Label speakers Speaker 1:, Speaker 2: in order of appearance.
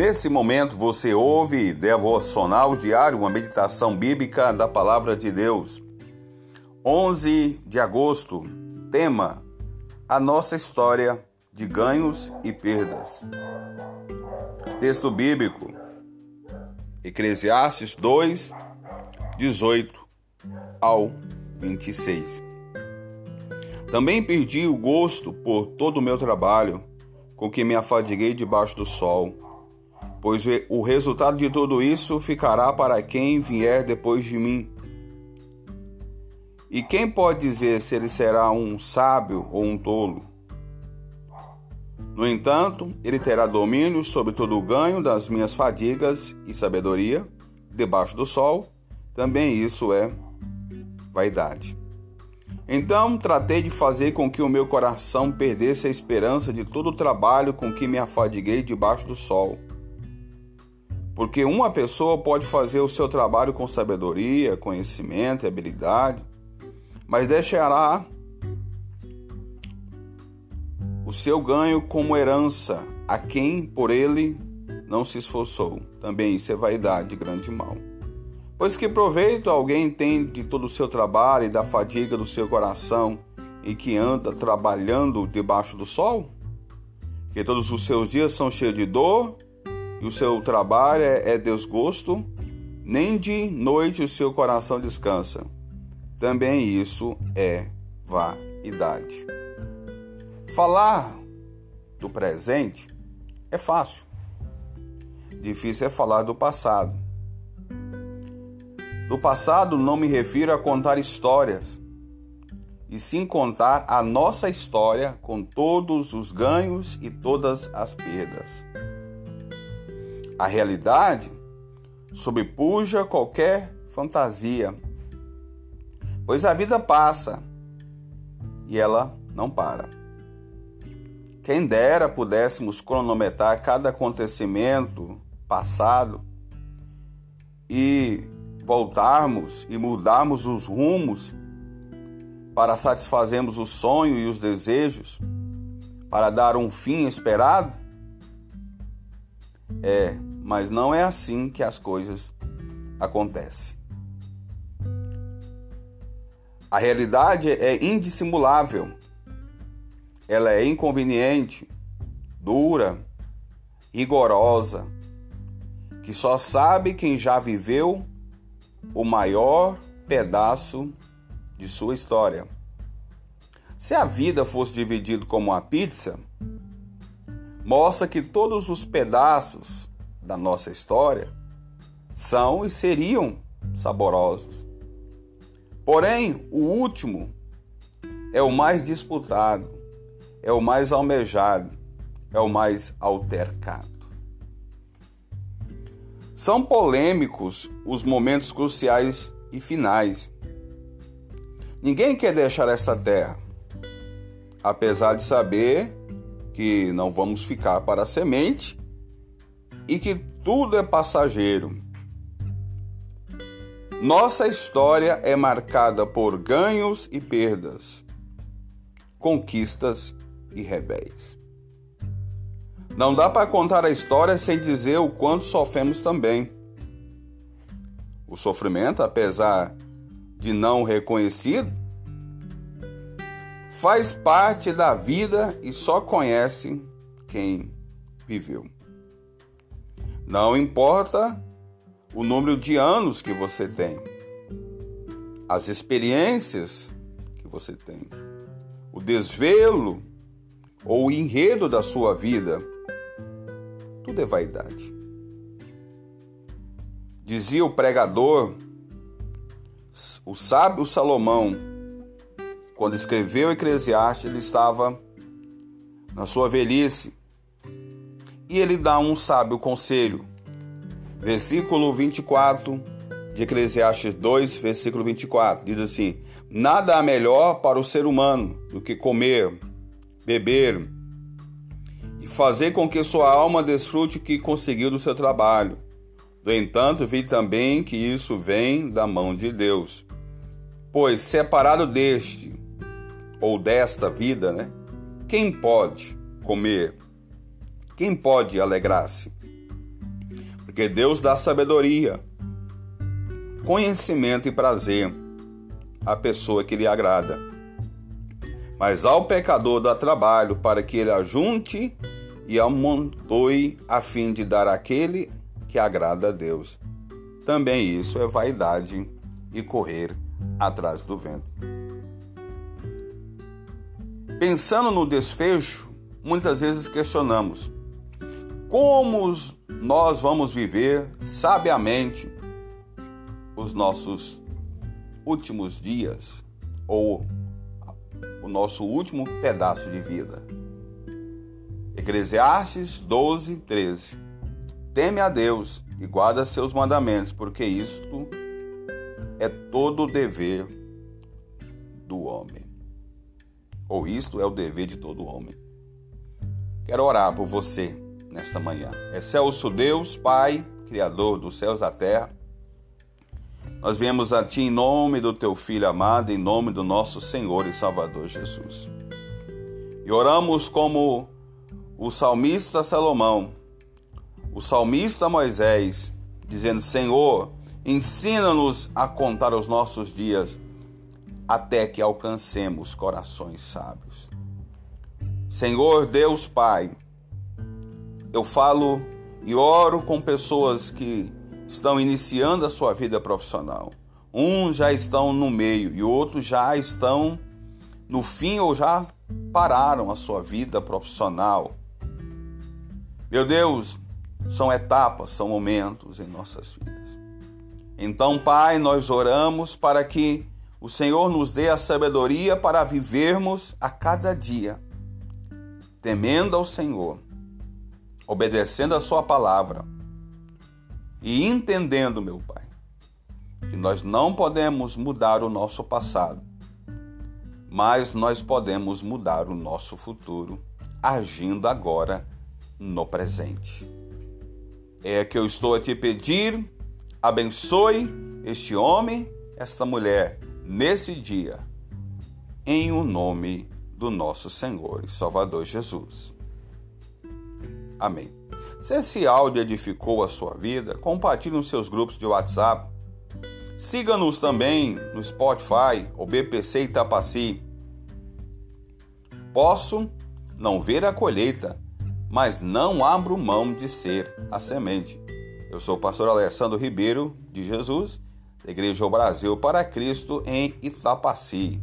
Speaker 1: Nesse momento você ouve devocional diário, uma meditação bíblica da palavra de Deus. 11 de agosto, tema: a nossa história de ganhos e perdas. Texto bíblico: Eclesiastes 2, 18 ao 26. Também perdi o gosto por todo o meu trabalho, com que me afadiguei debaixo do sol pois o resultado de tudo isso ficará para quem vier depois de mim. E quem pode dizer se ele será um sábio ou um tolo? No entanto, ele terá domínio sobre todo o ganho das minhas fadigas e sabedoria debaixo do sol. Também isso é vaidade. Então tratei de fazer com que o meu coração perdesse a esperança de todo o trabalho com que me afadiguei debaixo do sol porque uma pessoa pode fazer o seu trabalho com sabedoria, conhecimento e habilidade, mas deixará o seu ganho como herança a quem por ele não se esforçou. Também isso é vaidade, grande mal. Pois que proveito alguém tem de todo o seu trabalho e da fadiga do seu coração e que anda trabalhando debaixo do sol? Que todos os seus dias são cheios de dor e o seu trabalho é, é desgosto, nem de noite o seu coração descansa. Também isso é vaidade. Falar do presente é fácil. Difícil é falar do passado. Do passado não me refiro a contar histórias, e sim contar a nossa história com todos os ganhos e todas as perdas. A realidade sobrepuja qualquer fantasia, pois a vida passa e ela não para. Quem dera pudéssemos cronometrar cada acontecimento passado e voltarmos e mudarmos os rumos para satisfazermos o sonho e os desejos, para dar um fim esperado? É, mas não é assim que as coisas acontecem. A realidade é indissimulável. Ela é inconveniente, dura, rigorosa, que só sabe quem já viveu o maior pedaço de sua história. Se a vida fosse dividida como uma pizza, mostra que todos os pedaços da nossa história são e seriam saborosos. Porém, o último é o mais disputado, é o mais almejado, é o mais altercado. São polêmicos os momentos cruciais e finais. Ninguém quer deixar esta terra, apesar de saber que não vamos ficar para a semente e que tudo é passageiro. Nossa história é marcada por ganhos e perdas, conquistas e revés. Não dá para contar a história sem dizer o quanto sofremos também. O sofrimento, apesar de não reconhecido, faz parte da vida e só conhece quem viveu. Não importa o número de anos que você tem, as experiências que você tem, o desvelo ou o enredo da sua vida, tudo é vaidade. Dizia o pregador, o sábio Salomão, quando escreveu Eclesiastes, ele estava na sua velhice e ele dá um sábio conselho. Versículo 24 de Eclesiastes 2, versículo 24, diz assim: Nada há melhor para o ser humano do que comer, beber e fazer com que sua alma desfrute o que conseguiu do seu trabalho. No entanto, vi também que isso vem da mão de Deus. Pois separado deste ou desta vida, né? Quem pode comer quem pode alegrar-se? Porque Deus dá sabedoria, conhecimento e prazer à pessoa que lhe agrada. Mas ao pecador dá trabalho para que ele ajunte e amontoe a fim de dar aquele que agrada a Deus. Também isso é vaidade e correr atrás do vento. Pensando no desfecho, muitas vezes questionamos como nós vamos viver sabiamente os nossos últimos dias ou o nosso último pedaço de vida. Eclesiastes 12, 13. Teme a Deus e guarda seus mandamentos, porque isto é todo o dever do homem. Ou isto é o dever de todo homem. Quero orar por você nesta manhã. Excelso Deus, Pai, Criador dos céus e da terra. Nós viemos a Ti em nome do Teu Filho amado, em nome do nosso Senhor e Salvador Jesus. E oramos como o salmista Salomão, o salmista Moisés, dizendo: Senhor, ensina-nos a contar os nossos dias até que alcancemos corações sábios. Senhor Deus Pai, eu falo e oro com pessoas que estão iniciando a sua vida profissional. Uns já estão no meio e outros já estão no fim ou já pararam a sua vida profissional. Meu Deus, são etapas, são momentos em nossas vidas. Então, Pai, nós oramos para que o Senhor nos dê a sabedoria para vivermos a cada dia, temendo ao Senhor, obedecendo a Sua palavra e entendendo, meu Pai, que nós não podemos mudar o nosso passado, mas nós podemos mudar o nosso futuro agindo agora no presente é que eu estou a te pedir, abençoe este homem, esta mulher, nesse dia, em o nome do nosso Senhor e Salvador Jesus. Amém. Se esse áudio edificou a sua vida, compartilhe nos seus grupos de WhatsApp. Siga-nos também no Spotify ou BPC Itapaci. Posso não ver a colheita, mas não abro mão de ser a semente. Eu sou o pastor Alessandro Ribeiro de Jesus, da Igreja Brasil para Cristo em Itapaci.